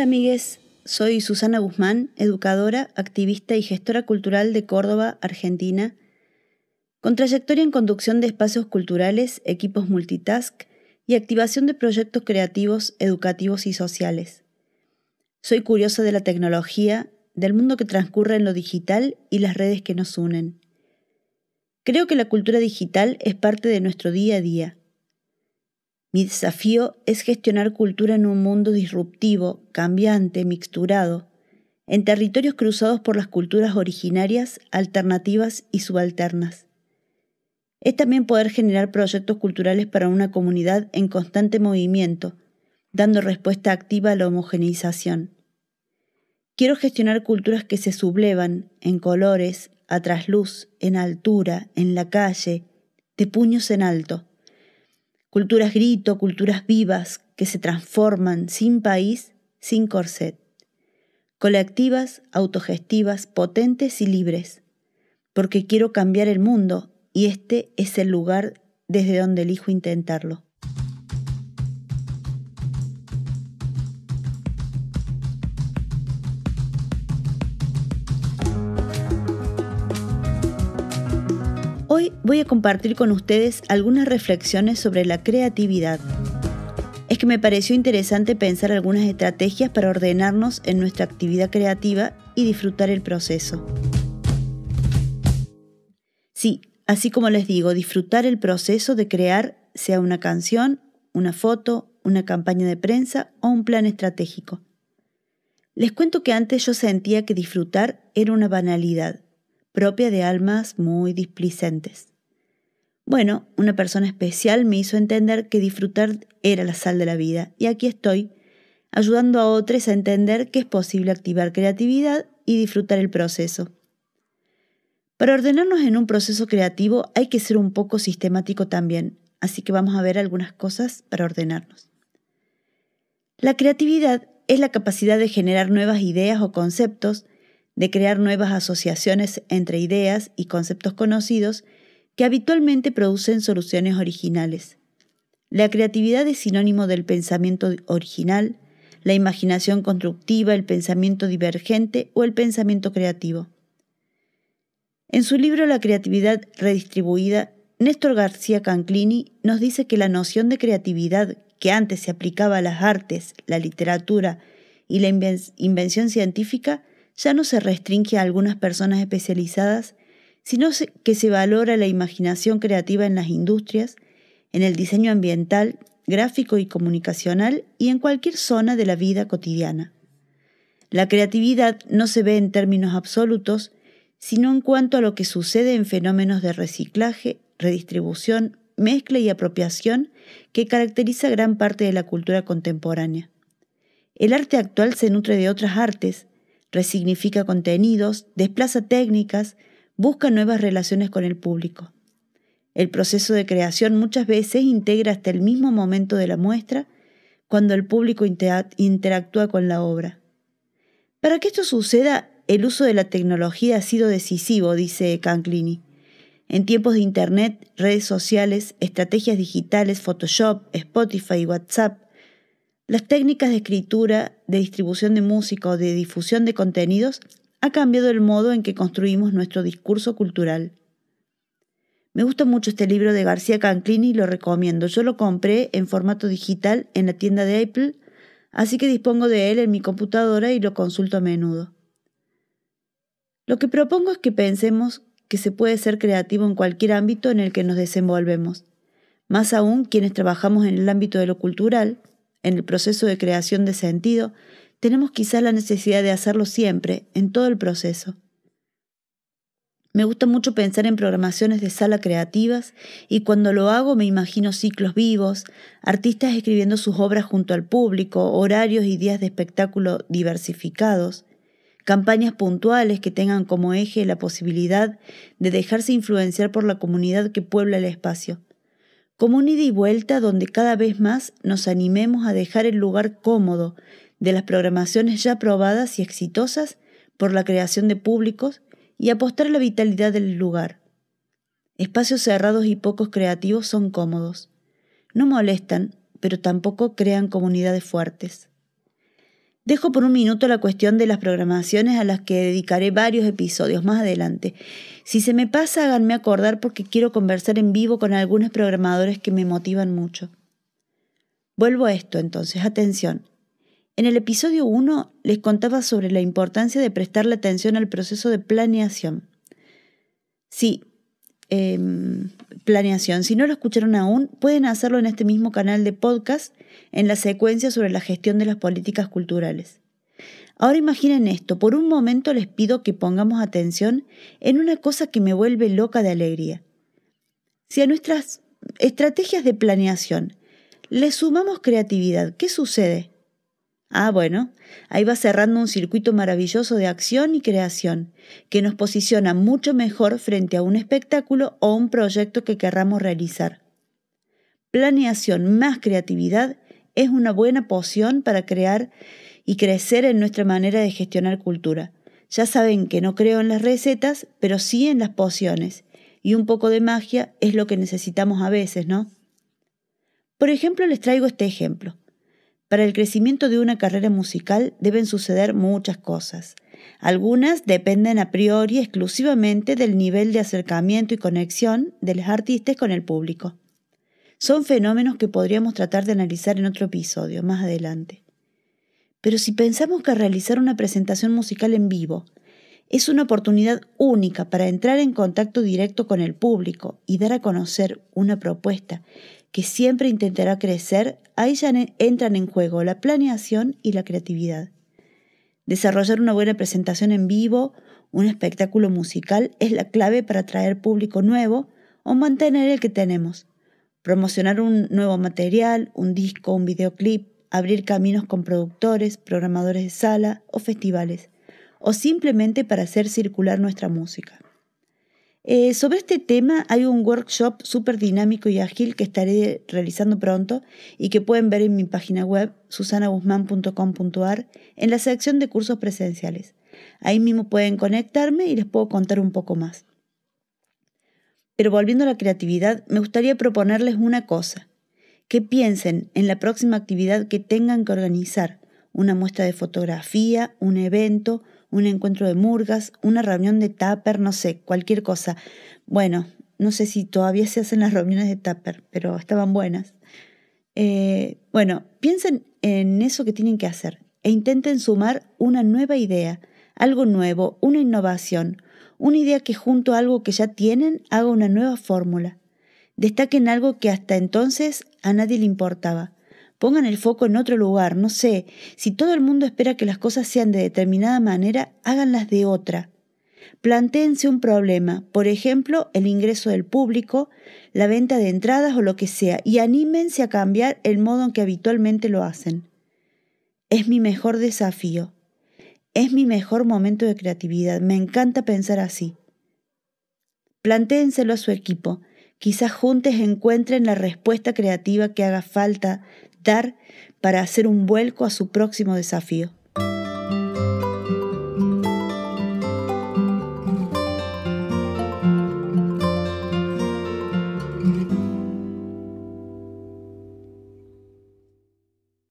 Hola amigues, soy Susana Guzmán, educadora, activista y gestora cultural de Córdoba, Argentina, con trayectoria en conducción de espacios culturales, equipos multitask y activación de proyectos creativos, educativos y sociales. Soy curiosa de la tecnología, del mundo que transcurre en lo digital y las redes que nos unen. Creo que la cultura digital es parte de nuestro día a día mi desafío es gestionar cultura en un mundo disruptivo, cambiante, mixturado, en territorios cruzados por las culturas originarias, alternativas y subalternas. Es también poder generar proyectos culturales para una comunidad en constante movimiento, dando respuesta activa a la homogeneización. Quiero gestionar culturas que se sublevan en colores, a trasluz, en altura, en la calle, de puños en alto culturas grito, culturas vivas que se transforman sin país, sin corset, colectivas, autogestivas, potentes y libres, porque quiero cambiar el mundo y este es el lugar desde donde elijo intentarlo. Hoy voy a compartir con ustedes algunas reflexiones sobre la creatividad. Es que me pareció interesante pensar algunas estrategias para ordenarnos en nuestra actividad creativa y disfrutar el proceso. Sí, así como les digo, disfrutar el proceso de crear, sea una canción, una foto, una campaña de prensa o un plan estratégico. Les cuento que antes yo sentía que disfrutar era una banalidad, propia de almas muy displicentes. Bueno, una persona especial me hizo entender que disfrutar era la sal de la vida y aquí estoy, ayudando a otros a entender que es posible activar creatividad y disfrutar el proceso. Para ordenarnos en un proceso creativo hay que ser un poco sistemático también, así que vamos a ver algunas cosas para ordenarnos. La creatividad es la capacidad de generar nuevas ideas o conceptos de crear nuevas asociaciones entre ideas y conceptos conocidos que habitualmente producen soluciones originales. La creatividad es sinónimo del pensamiento original, la imaginación constructiva, el pensamiento divergente o el pensamiento creativo. En su libro La creatividad redistribuida, Néstor García Canclini nos dice que la noción de creatividad que antes se aplicaba a las artes, la literatura y la invención científica ya no se restringe a algunas personas especializadas, sino que se valora la imaginación creativa en las industrias, en el diseño ambiental, gráfico y comunicacional y en cualquier zona de la vida cotidiana. La creatividad no se ve en términos absolutos, sino en cuanto a lo que sucede en fenómenos de reciclaje, redistribución, mezcla y apropiación que caracteriza gran parte de la cultura contemporánea. El arte actual se nutre de otras artes, resignifica contenidos, desplaza técnicas, busca nuevas relaciones con el público. El proceso de creación muchas veces integra hasta el mismo momento de la muestra, cuando el público interactúa con la obra. Para que esto suceda, el uso de la tecnología ha sido decisivo, dice Canclini. En tiempos de Internet, redes sociales, estrategias digitales, Photoshop, Spotify y WhatsApp, las técnicas de escritura, de distribución de música o de difusión de contenidos ha cambiado el modo en que construimos nuestro discurso cultural. Me gusta mucho este libro de García Canclini y lo recomiendo. Yo lo compré en formato digital en la tienda de Apple, así que dispongo de él en mi computadora y lo consulto a menudo. Lo que propongo es que pensemos que se puede ser creativo en cualquier ámbito en el que nos desenvolvemos. Más aún quienes trabajamos en el ámbito de lo cultural, en el proceso de creación de sentido, tenemos quizás la necesidad de hacerlo siempre, en todo el proceso. Me gusta mucho pensar en programaciones de sala creativas y cuando lo hago me imagino ciclos vivos, artistas escribiendo sus obras junto al público, horarios y días de espectáculo diversificados, campañas puntuales que tengan como eje la posibilidad de dejarse influenciar por la comunidad que puebla el espacio como un ida y vuelta donde cada vez más nos animemos a dejar el lugar cómodo de las programaciones ya probadas y exitosas por la creación de públicos y apostar la vitalidad del lugar. Espacios cerrados y pocos creativos son cómodos. No molestan, pero tampoco crean comunidades fuertes. Dejo por un minuto la cuestión de las programaciones a las que dedicaré varios episodios más adelante. Si se me pasa, háganme acordar porque quiero conversar en vivo con algunos programadores que me motivan mucho. Vuelvo a esto entonces, atención. En el episodio 1 les contaba sobre la importancia de prestarle atención al proceso de planeación. Sí, em, planeación. Si no lo escucharon aún, pueden hacerlo en este mismo canal de podcast en la secuencia sobre la gestión de las políticas culturales. Ahora imaginen esto, por un momento les pido que pongamos atención en una cosa que me vuelve loca de alegría. Si a nuestras estrategias de planeación le sumamos creatividad, ¿qué sucede? Ah, bueno, ahí va cerrando un circuito maravilloso de acción y creación, que nos posiciona mucho mejor frente a un espectáculo o un proyecto que querramos realizar. Planeación más creatividad es una buena poción para crear y crecer en nuestra manera de gestionar cultura. Ya saben que no creo en las recetas, pero sí en las pociones, y un poco de magia es lo que necesitamos a veces, ¿no? Por ejemplo, les traigo este ejemplo. Para el crecimiento de una carrera musical deben suceder muchas cosas. Algunas dependen a priori exclusivamente del nivel de acercamiento y conexión de los artistas con el público. Son fenómenos que podríamos tratar de analizar en otro episodio más adelante. Pero si pensamos que realizar una presentación musical en vivo es una oportunidad única para entrar en contacto directo con el público y dar a conocer una propuesta que siempre intentará crecer, ahí ya entran en juego la planeación y la creatividad. Desarrollar una buena presentación en vivo, un espectáculo musical, es la clave para atraer público nuevo o mantener el que tenemos promocionar un nuevo material, un disco, un videoclip, abrir caminos con productores, programadores de sala o festivales, o simplemente para hacer circular nuestra música. Eh, sobre este tema hay un workshop súper dinámico y ágil que estaré realizando pronto y que pueden ver en mi página web susanaguzman.com.ar en la sección de cursos presenciales. Ahí mismo pueden conectarme y les puedo contar un poco más. Pero volviendo a la creatividad, me gustaría proponerles una cosa. Que piensen en la próxima actividad que tengan que organizar. Una muestra de fotografía, un evento, un encuentro de murgas, una reunión de tupper, no sé, cualquier cosa. Bueno, no sé si todavía se hacen las reuniones de tupper, pero estaban buenas. Eh, bueno, piensen en eso que tienen que hacer e intenten sumar una nueva idea, algo nuevo, una innovación, una idea que junto a algo que ya tienen haga una nueva fórmula. Destaquen algo que hasta entonces a nadie le importaba. Pongan el foco en otro lugar, no sé, si todo el mundo espera que las cosas sean de determinada manera, háganlas de otra. Plantéense un problema, por ejemplo, el ingreso del público, la venta de entradas o lo que sea, y anímense a cambiar el modo en que habitualmente lo hacen. Es mi mejor desafío. Es mi mejor momento de creatividad. Me encanta pensar así. Plantéenselo a su equipo. Quizás juntos encuentren la respuesta creativa que haga falta dar para hacer un vuelco a su próximo desafío.